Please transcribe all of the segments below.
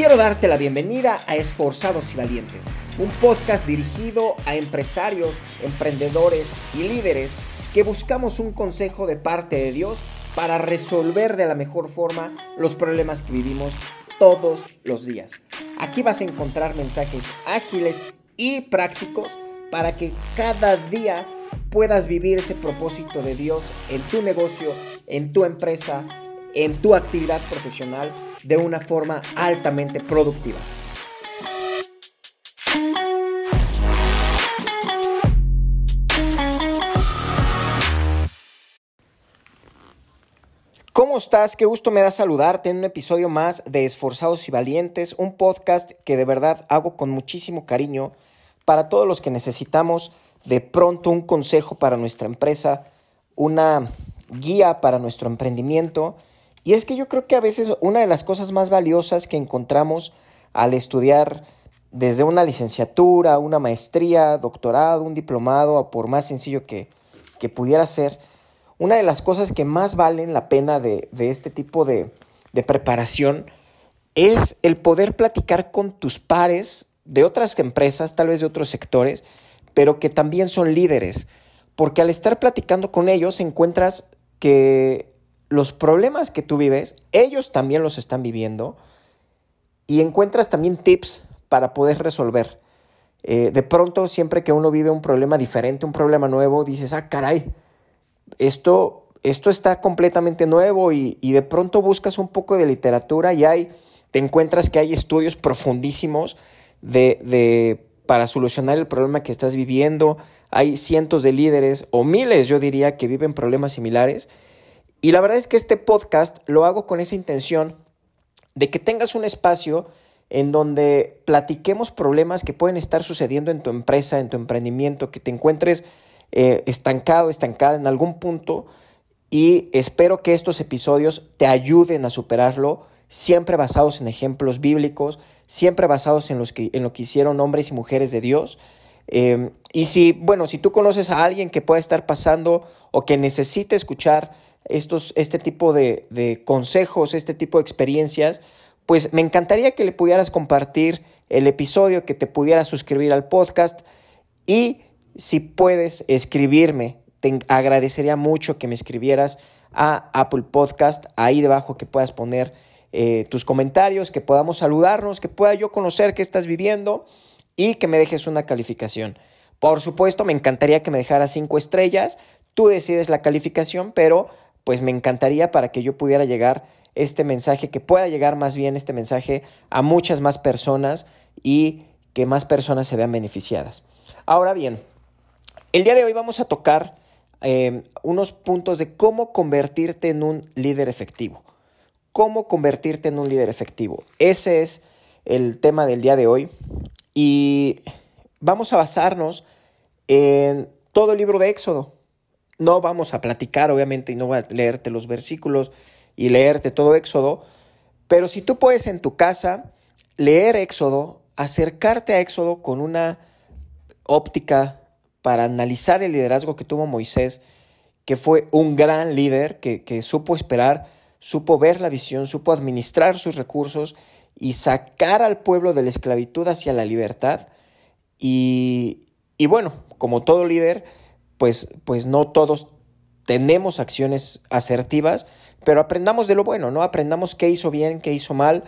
Quiero darte la bienvenida a Esforzados y Valientes, un podcast dirigido a empresarios, emprendedores y líderes que buscamos un consejo de parte de Dios para resolver de la mejor forma los problemas que vivimos todos los días. Aquí vas a encontrar mensajes ágiles y prácticos para que cada día puedas vivir ese propósito de Dios en tu negocio, en tu empresa, en tu actividad profesional de una forma altamente productiva. ¿Cómo estás? Qué gusto me da saludarte en un episodio más de Esforzados y Valientes, un podcast que de verdad hago con muchísimo cariño para todos los que necesitamos de pronto un consejo para nuestra empresa, una guía para nuestro emprendimiento. Y es que yo creo que a veces una de las cosas más valiosas que encontramos al estudiar desde una licenciatura, una maestría, doctorado, un diplomado, por más sencillo que, que pudiera ser, una de las cosas que más valen la pena de, este tipo de, de preparación es el poder platicar con tus pares de otras empresas, tal vez de otros sectores, pero que también son líderes, porque al estar platicando con ellos encuentras que los problemas que tú vives, ellos también los están viviendo y encuentras también tips para poder resolver. Eh, de pronto, siempre que uno vive un problema diferente, un problema nuevo, dices, ah, caray, esto, esto está completamente nuevo y, de pronto buscas un poco de literatura y hay, te encuentras que hay estudios profundísimos de, de para solucionar el problema que estás viviendo. Hay cientos de líderes o miles, yo diría, que viven problemas similares. Y la verdad es que este podcast lo hago con esa intención de que tengas un espacio en donde platiquemos problemas que pueden estar sucediendo en tu empresa, en tu emprendimiento, que te encuentres eh, estancado, estancada en algún punto. Y espero que estos episodios te ayuden a superarlo, siempre basados en ejemplos bíblicos, siempre basados en, los que, en lo que hicieron hombres y mujeres de Dios. Em, y si, bueno, si tú conoces a alguien que pueda estar pasando o que necesite escuchar estos, este tipo de, de consejos, este tipo de experiencias, pues me encantaría que le pudieras compartir el episodio, que te pudieras suscribir al podcast y si puedes escribirme, te agradecería mucho que me escribieras a Apple Podcast, ahí debajo que puedas poner eh, tus comentarios, que podamos saludarnos, que pueda yo conocer qué estás viviendo y que me dejes una calificación. Por supuesto, me encantaría que me dejaras cinco estrellas. Tú decides la calificación, pero pues me encantaría para que yo pudiera llegar este mensaje, que pueda llegar más bien este mensaje a muchas más personas y que más personas se vean beneficiadas. Ahora bien, el día de hoy vamos a tocar eh, unos puntos de cómo convertirte en un líder efectivo cómo convertirte en un líder efectivo. Ese es el tema del día de hoy y vamos a basarnos en todo el libro de Éxodo. No vamos a platicar, obviamente, y no voy a leerte los versículos y leerte todo Éxodo, pero si tú puedes en tu casa leer Éxodo, acercarte a Éxodo con una óptica para analizar el liderazgo que tuvo Moisés, que fue un gran líder que, supo esperar supo ver la visión, supo administrar sus recursos y sacar al pueblo de la esclavitud hacia la libertad. Y, y bueno, como todo líder, pues, pues no todos tenemos acciones asertivas, pero aprendamos de lo bueno, ¿no? Aprendamos qué hizo bien, qué hizo mal,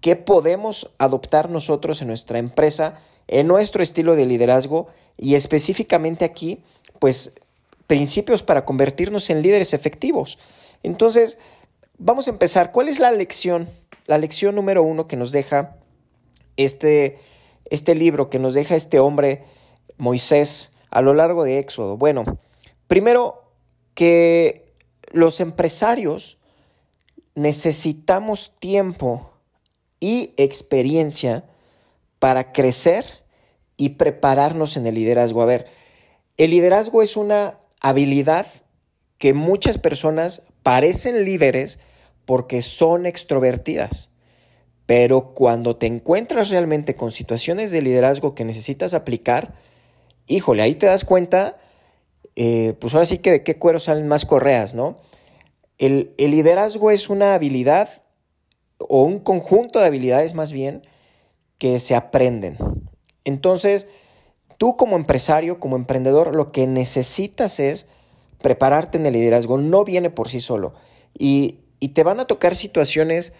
qué podemos adoptar nosotros en nuestra empresa, en nuestro estilo de liderazgo y específicamente aquí, pues principios para convertirnos en líderes efectivos. Entonces, Vamos a empezar. ¿Cuál es la lección? La lección número uno que nos deja este, este libro, que nos deja este hombre, Moisés, a lo largo de Éxodo. Bueno, primero que los empresarios necesitamos tiempo y experiencia para crecer y prepararnos en el liderazgo. A ver, el liderazgo es una habilidad que muchas personas parecen líderes porque son extrovertidas. Pero cuando te encuentras realmente con situaciones de liderazgo que necesitas aplicar, híjole, ahí te das cuenta, eh, pues ahora sí que de qué cuero salen más correas, ¿no? El, liderazgo es una habilidad o un conjunto de habilidades más bien que se aprenden. Entonces, tú como empresario, como emprendedor, lo que necesitas es prepararte en el liderazgo. No viene por sí solo. Y, te van a tocar situaciones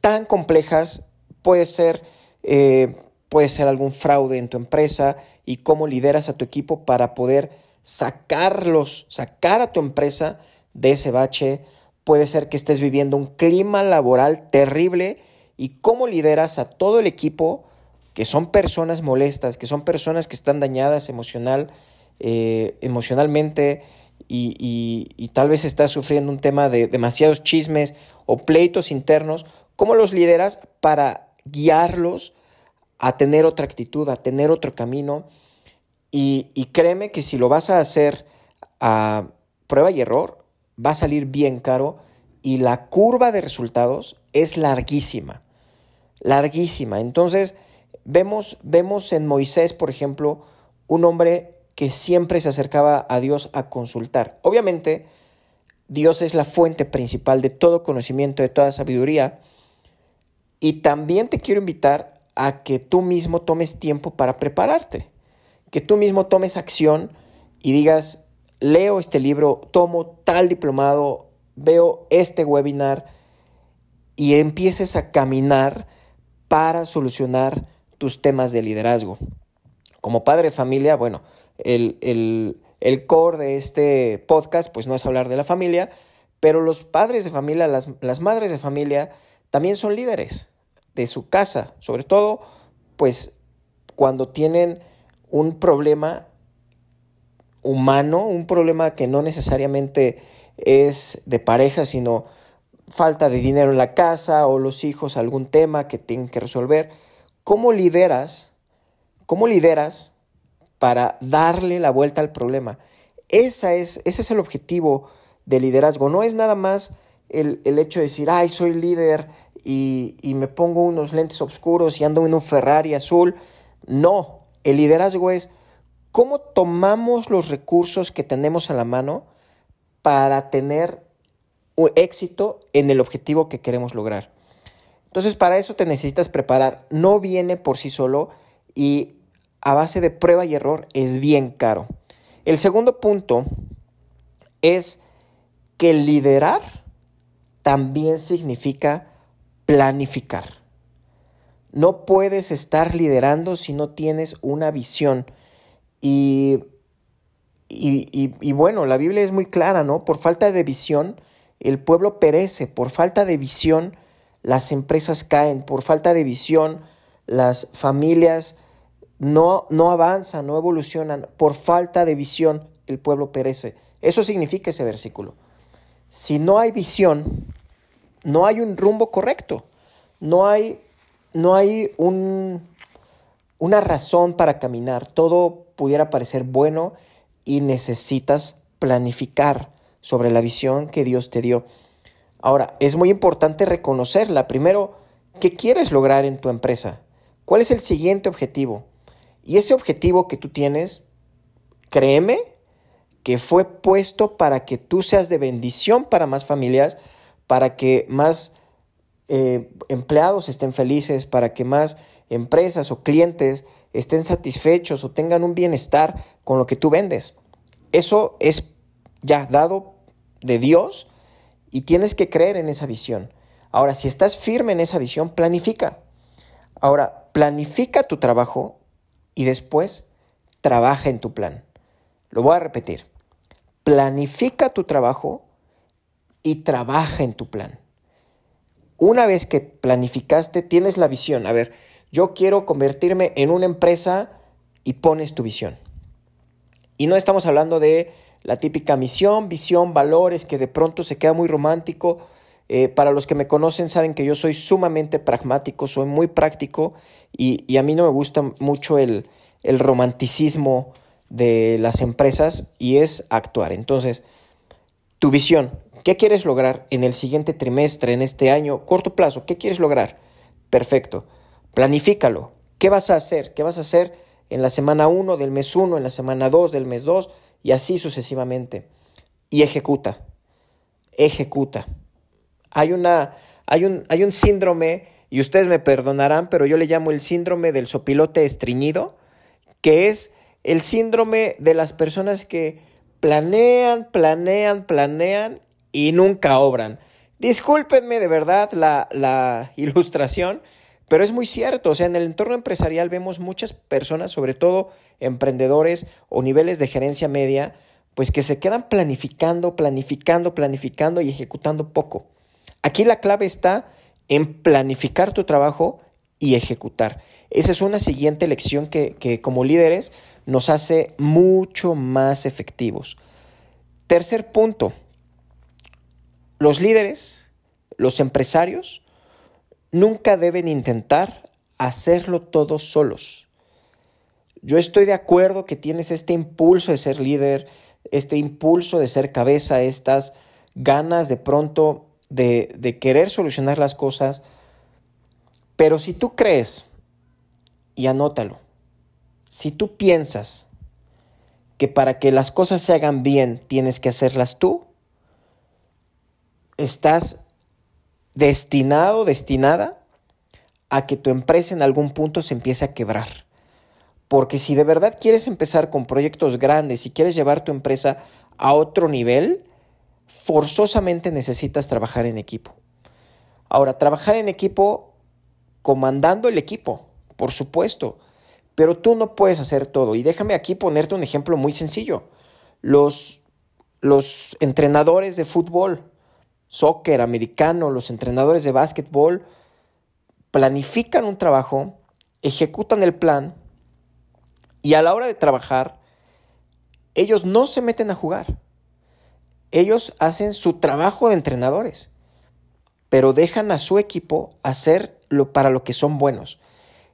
tan complejas. Puede ser, eh, puede ser algún fraude en tu empresa y cómo lideras a tu equipo para poder sacarlos, sacar a tu empresa de ese bache. Puede ser que estés viviendo un clima laboral terrible y cómo lideras a todo el equipo que son personas molestas, que son personas que están dañadas emocional, eh, emocionalmente y, tal vez estás sufriendo un tema de demasiados chismes o pleitos internos, ¿cómo los lideras para guiarlos a tener otra actitud, a tener otro camino? Y, créeme que si lo vas a hacer a prueba y error, va a salir bien caro y la curva de resultados es larguísima, larguísima. Entonces, Vemos, vemos en Moisés, por ejemplo, un hombre que siempre se acercaba a Dios a consultar. Obviamente, Dios es la fuente principal de todo conocimiento, de toda sabiduría. Y también te quiero invitar a que tú mismo tomes tiempo para prepararte, que tú mismo tomes acción y digas, leo este libro, tomo tal diplomado, veo este webinar y empieces a caminar para solucionar tus temas de liderazgo. Como padre de familia, bueno, el, el, core de este podcast, pues no es hablar de la familia, pero los padres de familia, las, las madres de familia, también son líderes de su casa, sobre todo, pues cuando tienen un problema humano, un problema que no necesariamente es de pareja, sino falta de dinero en la casa o los hijos algún tema que tienen que resolver. ¿Cómo lideras? ¿Cómo lideras para darle la vuelta al problema? Esa es, ese es el objetivo del liderazgo. No es nada más el, hecho de decir, ay, soy líder y, me pongo unos lentes oscuros y ando en un Ferrari azul. No, el liderazgo es cómo tomamos los recursos que tenemos a la mano para tener éxito en el objetivo que queremos lograr. Entonces, para eso te necesitas preparar. No viene por sí solo y a base de prueba y error es bien caro. El segundo punto es que liderar también significa planificar. No puedes estar liderando si no tienes una visión. Y, y, y, bueno, la Biblia es muy clara, ¿no? Por falta de visión, el pueblo perece. Por falta de visión, las empresas caen, por falta de visión, las familias no, no avanzan, no evolucionan, por falta de visión el pueblo perece. Eso significa ese versículo. Si no hay visión, no hay un rumbo correcto, no hay, no hay un, una razón para caminar, todo pudiera parecer bueno y necesitas planificar sobre la visión que Dios te dio. Ahora, es muy importante reconocerla. Primero, ¿qué quieres lograr en tu empresa? ¿Cuál es el siguiente objetivo? Y ese objetivo que tú tienes, créeme que fue puesto para que tú seas de bendición para más familias, para que más eh, empleados estén felices, para que más empresas o clientes estén satisfechos o tengan un bienestar con lo que tú vendes. Eso es ya dado de Dios y tienes que creer en esa visión. Ahora, si estás firme en esa visión, planifica. Ahora, planifica tu trabajo y después trabaja en tu plan. Lo voy a repetir. Planifica tu trabajo y trabaja en tu plan. Una vez que planificaste, tienes la visión. A ver, yo quiero convertirme en una empresa y pones tu visión. Y no estamos hablando de la típica misión, visión, valores, que de pronto se queda muy romántico. Eh, para los que me conocen saben que yo soy sumamente pragmático, soy muy práctico y, a mí no me gusta mucho el, el romanticismo de las empresas y es actuar. Entonces, tu visión, ¿qué quieres lograr en el siguiente trimestre, en este año, corto plazo? ¿Qué quieres lograr? Perfecto. Planifícalo. ¿Qué vas a hacer? ¿Qué vas a hacer en la semana 1 del mes 1, en la semana 2 del mes 2? y así sucesivamente. Y ejecuta, ejecuta. Hay una, Hay un, hay un síndrome, y ustedes me perdonarán, pero yo le llamo el síndrome del sopilote estreñido, que es el síndrome de las personas que planean, planean, planean y nunca obran. Discúlpenme de verdad la, la ilustración, pero es muy cierto, o sea, en el entorno empresarial vemos muchas personas, sobre todo emprendedores o niveles de gerencia media, pues que se quedan planificando, planificando, planificando y ejecutando poco. Aquí la clave está en planificar tu trabajo y ejecutar. Esa es una siguiente lección que, que como líderes nos hace mucho más efectivos. Tercer punto, los líderes, los empresarios, nunca deben intentar hacerlo todos solos. Yo estoy de acuerdo que tienes este impulso de ser líder, este impulso de ser cabeza, estas ganas de pronto de, de querer solucionar las cosas, pero si tú crees, y anótalo, si tú piensas que para que las cosas se hagan bien tienes que hacerlas tú, estás destinado, destinada a que tu empresa en algún punto se empiece a quebrar. Porque si de verdad quieres empezar con proyectos grandes y quieres llevar tu empresa a otro nivel, forzosamente necesitas trabajar en equipo. Ahora, trabajar en equipo comandando el equipo, por supuesto. Pero tú no puedes hacer todo. Y déjame aquí ponerte un ejemplo muy sencillo. Los, los entrenadores de fútbol, soccer, americano, los entrenadores de básquetbol, planifican un trabajo, ejecutan el plan y a la hora de trabajar, ellos no se meten a jugar. Ellos hacen su trabajo de entrenadores, pero dejan a su equipo hacer lo para lo que son buenos.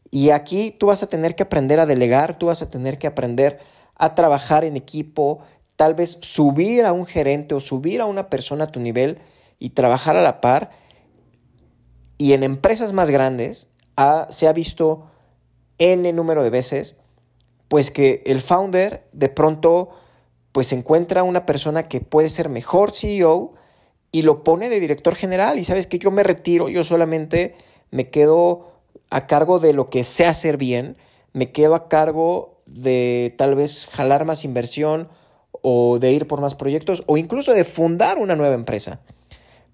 Y aquí tú vas a tener que aprender a delegar, tú vas a tener que aprender a trabajar en equipo, tal vez subir a un gerente o subir a una persona a tu nivel y trabajar a la par. Y en empresas más grandes se ha visto N número de veces, pues que el founder de pronto pues encuentra una persona que puede ser mejor CEO y lo pone de director general y sabes que yo me retiro, yo solamente me quedo a cargo de lo que sé hacer bien, me quedo a cargo de tal vez jalar más inversión o de ir por más proyectos o incluso de fundar una nueva empresa.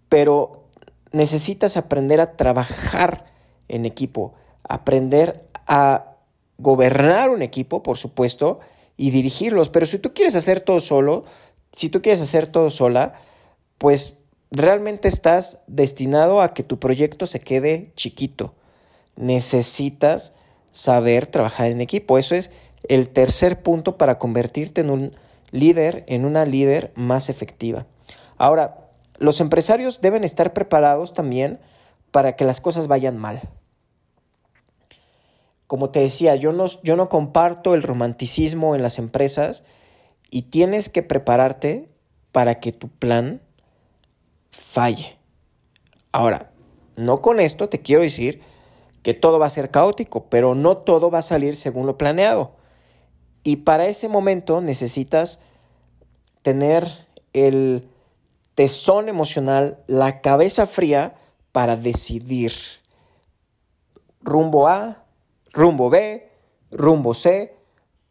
Pero necesitas aprender a trabajar en equipo, aprender a gobernar un equipo, por supuesto, y dirigirlos. Pero si tú quieres hacer todo solo, si tú quieres hacer todo sola, pues realmente estás destinado a que tu proyecto se quede chiquito necesitas saber trabajar en equipo. Eso es el tercer punto para convertirte en un líder, en una líder más efectiva. Ahora, los empresarios deben estar preparados también para que las cosas vayan mal. Como te decía, yo no, yo no comparto el romanticismo en las empresas y tienes que prepararte para que tu plan falle. Ahora, no con esto te quiero decir que todo va a ser caótico, pero no todo va a salir según lo planeado. Y para ese momento necesitas tener el tesón emocional, la cabeza fría para decidir rumbo A, rumbo B, rumbo C,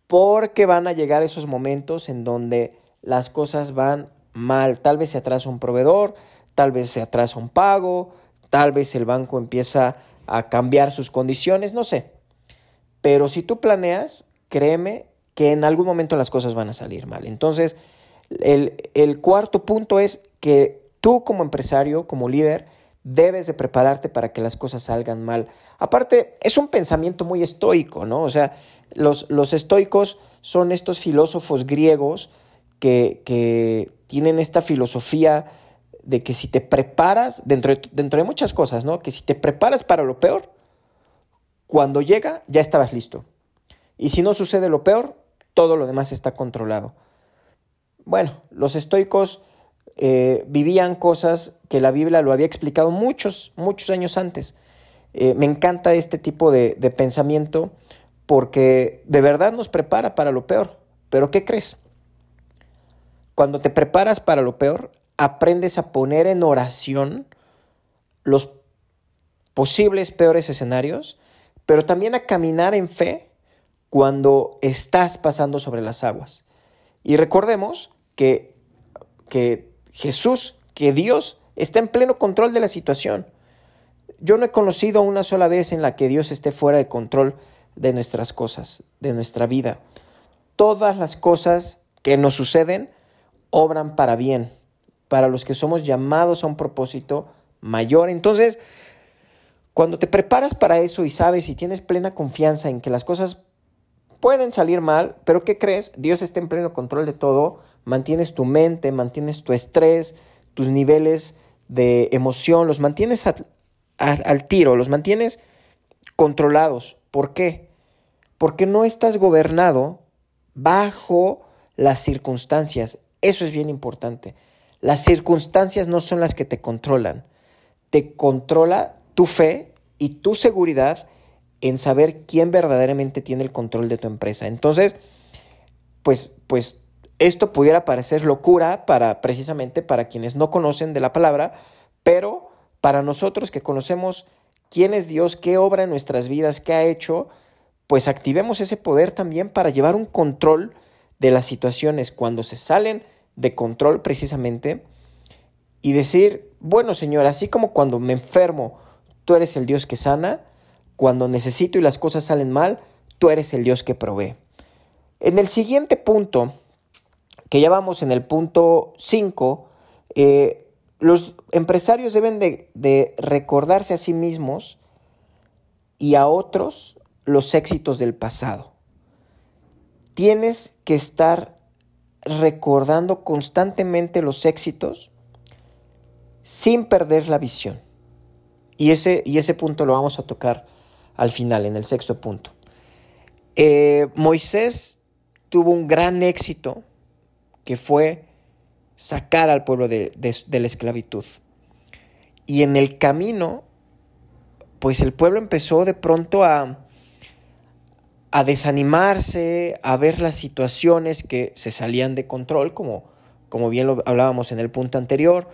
porque van a llegar esos momentos en donde las cosas van mal. Tal vez se atrasa un proveedor, tal vez se atrasa un pago, tal vez el banco empieza a cambiar sus condiciones, no sé. Pero si tú planeas, créeme que en algún momento las cosas van a salir mal. Entonces, el, cuarto punto es que tú como empresario, como líder, debes de prepararte para que las cosas salgan mal. Aparte, es un pensamiento muy estoico, ¿no? O sea, los, estoicos son estos filósofos griegos que, tienen esta filosofía de que si te preparas, dentro de, dentro de muchas cosas, ¿no? Que si te preparas para lo peor, cuando llega ya estabas listo. Y si no sucede lo peor, todo lo demás está controlado. Bueno, los estoicos eh, vivían cosas que la Biblia lo había explicado muchos, muchos años antes. Eh, me encanta este tipo de, de pensamiento porque de verdad nos prepara para lo peor. Pero ¿qué crees? Cuando te preparas para lo peor, aprendes a poner en oración los posibles peores escenarios, pero también a caminar en fe cuando estás pasando sobre las aguas. Y recordemos que, que Jesús, que Dios está en pleno control de la situación. Yo no he conocido una sola vez en la que Dios esté fuera de control de nuestras cosas, de nuestra vida. Todas las cosas que nos suceden obran para bien, para los que somos llamados a un propósito mayor. Entonces, cuando te preparas para eso y sabes y tienes plena confianza en que las cosas pueden salir mal, pero ¿qué crees? Dios está en pleno control de todo, mantienes tu mente, mantienes tu estrés, tus niveles de emoción, los mantienes al tiro, los mantienes controlados. ¿Por qué? Porque no estás gobernado bajo las circunstancias. Eso es bien importante. Las circunstancias no son las que te controlan. Te controla tu fe y tu seguridad en saber quién verdaderamente tiene el control de tu empresa. Entonces, pues, pues esto pudiera parecer locura para precisamente para quienes no conocen de la palabra, pero para nosotros que conocemos quién es Dios, qué obra en nuestras vidas, qué ha hecho, pues activemos ese poder también para llevar un control de las situaciones cuando se salen de control precisamente y decir, bueno Señor, así como cuando me enfermo, tú eres el Dios que sana, cuando necesito y las cosas salen mal, tú eres el Dios que provee. En el siguiente punto, que ya vamos en el punto 5, eh, los empresarios deben de, de recordarse a sí mismos y a otros los éxitos del pasado. Tienes que estar recordando constantemente los éxitos sin perder la visión. Y ese, y ese punto lo vamos a tocar al final, en el sexto punto. Eh, Moisés tuvo un gran éxito que fue sacar al pueblo de, de, la esclavitud. Y en el camino, pues el pueblo empezó de pronto a, a desanimarse, a ver las situaciones que se salían de control, como, como bien lo hablábamos en el punto anterior,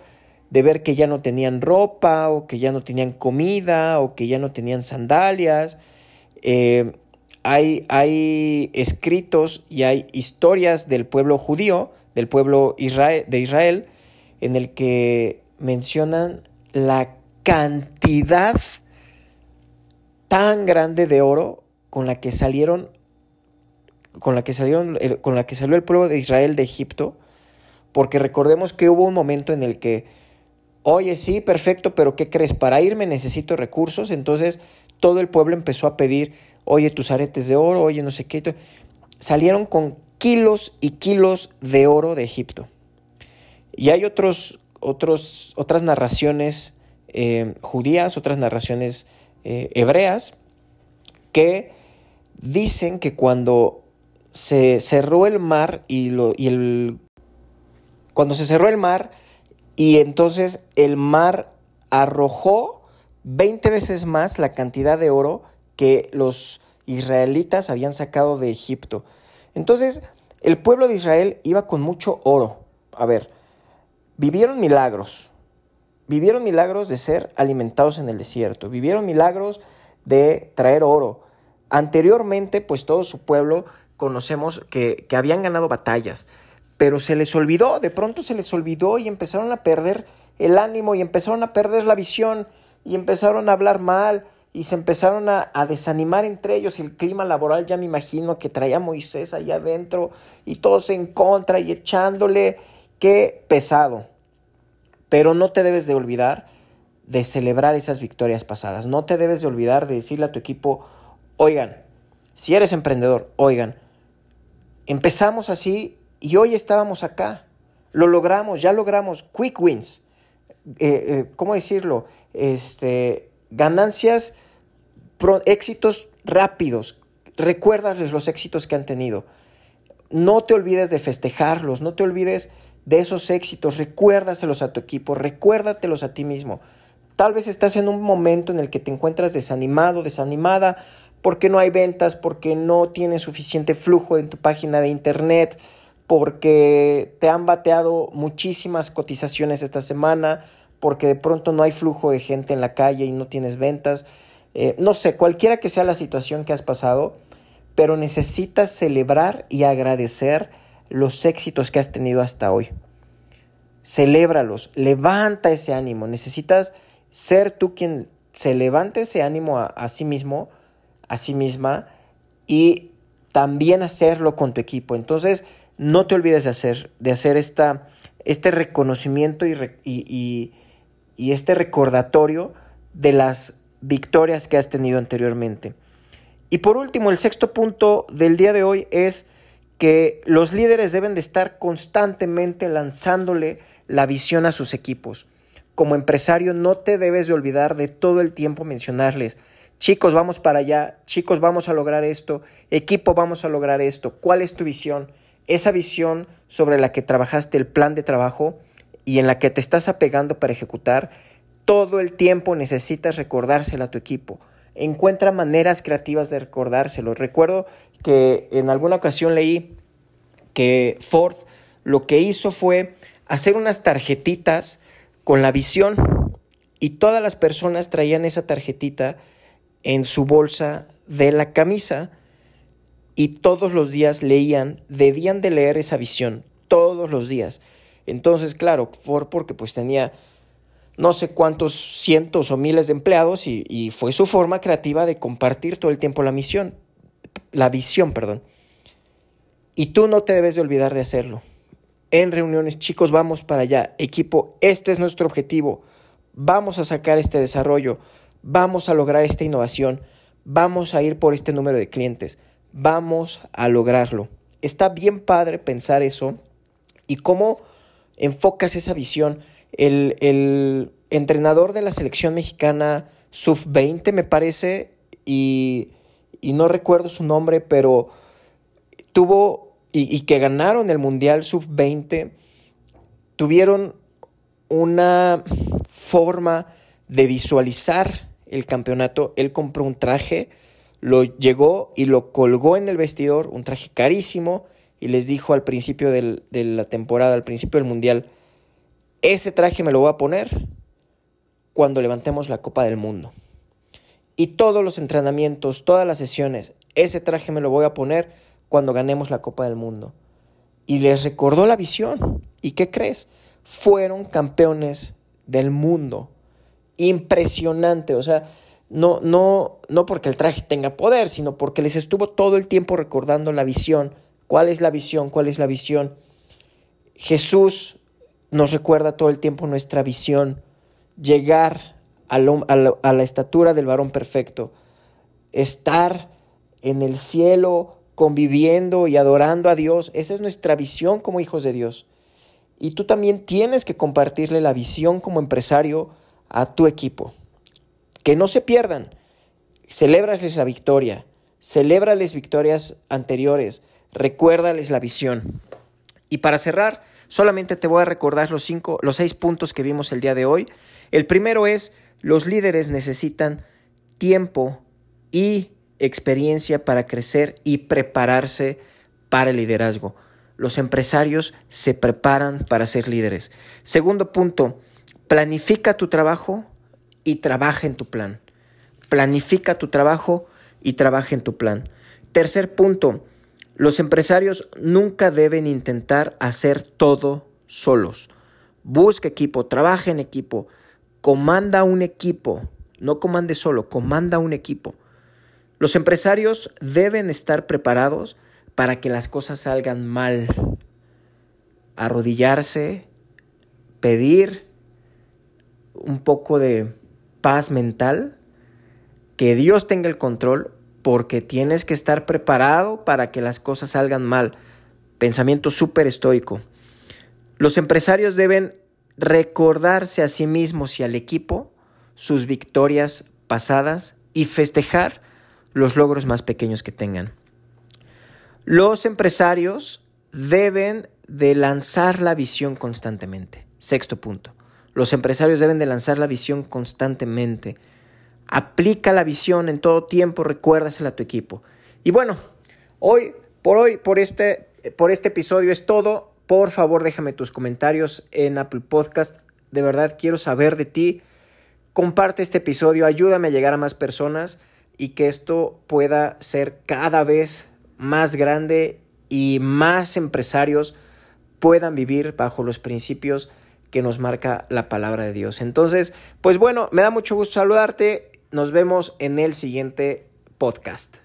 de ver que ya no tenían ropa o que ya no tenían comida o que ya no tenían sandalias. Eh, hay, hay, escritos y hay historias del pueblo judío, del pueblo Israel, de Israel, en el que mencionan la cantidad tan grande de oro con la que salieron con la que salieron con la que salió el pueblo de Israel de Egipto, porque recordemos que hubo un momento en el que Oye, sí, perfecto, pero ¿qué crees? Para irme necesito recursos. Entonces todo el pueblo empezó a pedir, oye, tus aretes de oro, oye, no sé qué. Salieron con kilos y kilos de oro de Egipto. Y hay otros, otros, otras narraciones eh, judías, otras narraciones eh, hebreas, que dicen que cuando se cerró el mar y, lo, y el... Cuando se cerró el mar, y entonces el mar arrojó 20 veces más la cantidad de oro que los israelitas habían sacado de Egipto. Entonces, el pueblo de Israel iba con mucho oro. A ver, vivieron milagros. Vivieron milagros de ser alimentados en el desierto. Vivieron milagros de traer oro. Anteriormente, pues todo su pueblo conocemos que, que habían ganado batallas pero se les olvidó, de pronto se les olvidó y empezaron a perder el ánimo y empezaron a perder la visión y empezaron a hablar mal y se empezaron a, desanimar entre ellos. El clima laboral ya me imagino que traía Moisés allá adentro y todos en contra y echándole. Qué pesado. Pero no te debes de olvidar de celebrar esas victorias pasadas. No te debes de olvidar de decirle a tu equipo, oigan, si eres emprendedor, oigan, empezamos así y hoy estábamos acá. Lo logramos, ya logramos. Quick wins. Eh, eh, ¿Cómo decirlo? Este, ganancias, éxitos rápidos. Recuérdales los éxitos que han tenido. No te olvides de festejarlos, no te olvides de esos éxitos. Recuérdaselos a tu equipo, recuérdatelos a ti mismo. Tal vez estás en un momento en el que te encuentras desanimado, desanimada, porque no hay ventas, porque no tienes suficiente flujo en tu página de internet, porque te han bateado muchísimas cotizaciones esta semana, porque de pronto no hay flujo de gente en la calle y no tienes ventas. Eh, no sé, cualquiera que sea la situación que has pasado, pero necesitas celebrar y agradecer los éxitos que has tenido hasta hoy. Celébralos, levanta ese ánimo. Necesitas ser tú quien se levante ese ánimo a, sí mismo, a sí misma, y también hacerlo con tu equipo. Entonces, no te olvides de hacer, de hacer esta, este reconocimiento y, y, y este recordatorio de las victorias que has tenido anteriormente. Y por último, el sexto punto del día de hoy es que los líderes deben de estar constantemente lanzándole la visión a sus equipos. Como empresario no te debes de olvidar de todo el tiempo mencionarles, chicos, vamos para allá, chicos, vamos a lograr esto, equipo, vamos a lograr esto, ¿cuál es tu visión? Esa visión sobre la que trabajaste el plan de trabajo y en la que te estás apegando para ejecutar, todo el tiempo necesitas recordársela a tu equipo. Encuentra maneras creativas de recordárselo. Recuerdo que en alguna ocasión leí que Ford lo que hizo fue hacer unas tarjetitas con la visión y todas las personas traían esa tarjetita en su bolsa de la camisa y todos los días leían, debían de leer esa visión, todos los días. Entonces, claro, Ford porque pues tenía no sé cuántos cientos o miles de empleados y, y fue su forma creativa de compartir todo el tiempo la misión, la visión, perdón. Y tú no te debes de olvidar de hacerlo. En reuniones, chicos, vamos para allá. Equipo, este es nuestro objetivo. Vamos a sacar este desarrollo. Vamos a lograr esta innovación. Vamos a ir por este número de clientes. Vamos a lograrlo. Está bien padre pensar eso. ¿Y cómo enfocas esa visión? El, el entrenador de la selección mexicana sub-20, me parece, y, y no recuerdo su nombre, pero tuvo y, que ganaron el Mundial Sub-20, tuvieron una forma de visualizar el campeonato. Él compró un traje, lo llegó y lo colgó en el vestidor, un traje carísimo, y les dijo al principio de la temporada, al principio del Mundial, ese traje me lo voy a poner cuando levantemos la Copa del Mundo. Y todos los entrenamientos, todas las sesiones, ese traje me lo voy a poner cuando ganemos la Copa del Mundo. Y les recordó la visión. ¿Y qué crees? Fueron campeones del mundo. Impresionante. O sea, no, no, no porque el traje tenga poder, sino porque les estuvo todo el tiempo recordando la visión. ¿Cuál es la visión? ¿Cuál es la visión? Jesús nos recuerda todo el tiempo nuestra visión llegar a, la estatura del varón perfecto, estar en el cielo conviviendo y adorando a Dios. Esa es nuestra visión como hijos de Dios. Y tú también tienes que compartirle la visión como empresario a tu equipo. Que no se pierdan. Celébrales la victoria. Celébrales victorias anteriores. Recuérdales la visión. Y para cerrar, solamente te voy a recordar los cinco, los seis puntos que vimos el día de hoy. El primero es, los líderes necesitan tiempo y experiencia para crecer y prepararse para el liderazgo. Los empresarios se preparan para ser líderes. Segundo punto, planifica tu trabajo y trabaja en tu plan. Planifica tu trabajo y trabaja en tu plan. Tercer punto, los empresarios nunca deben intentar hacer todo solos. Busca equipo, trabaja en equipo, comanda un equipo, no comande solo, comanda un equipo. Los empresarios deben estar preparados para que las cosas salgan mal. Arrodillarse, pedir un poco de paz mental, que Dios tenga el control, porque tienes que estar preparado para que las cosas salgan mal. Pensamiento súper estoico. Los empresarios deben recordarse a sí mismos y al equipo sus victorias pasadas y festejar los logros más pequeños que tengan. Los empresarios deben de lanzar la visión constantemente. Sexto punto. Los empresarios deben de lanzar la visión constantemente. Aplica la visión en todo tiempo, recuérdasela a tu equipo. Y bueno, hoy, por hoy, por este, por este episodio es todo. Por favor, déjame tus comentarios en Apple Podcast. de verdad quiero saber de ti. Comparte este episodio, ayúdame a llegar a más personas y que esto pueda ser cada vez más grande y más empresarios puedan vivir bajo los principios que nos marca la palabra de Dios. Entonces, pues bueno, me da mucho gusto saludarte. Nos vemos en el siguiente podcast.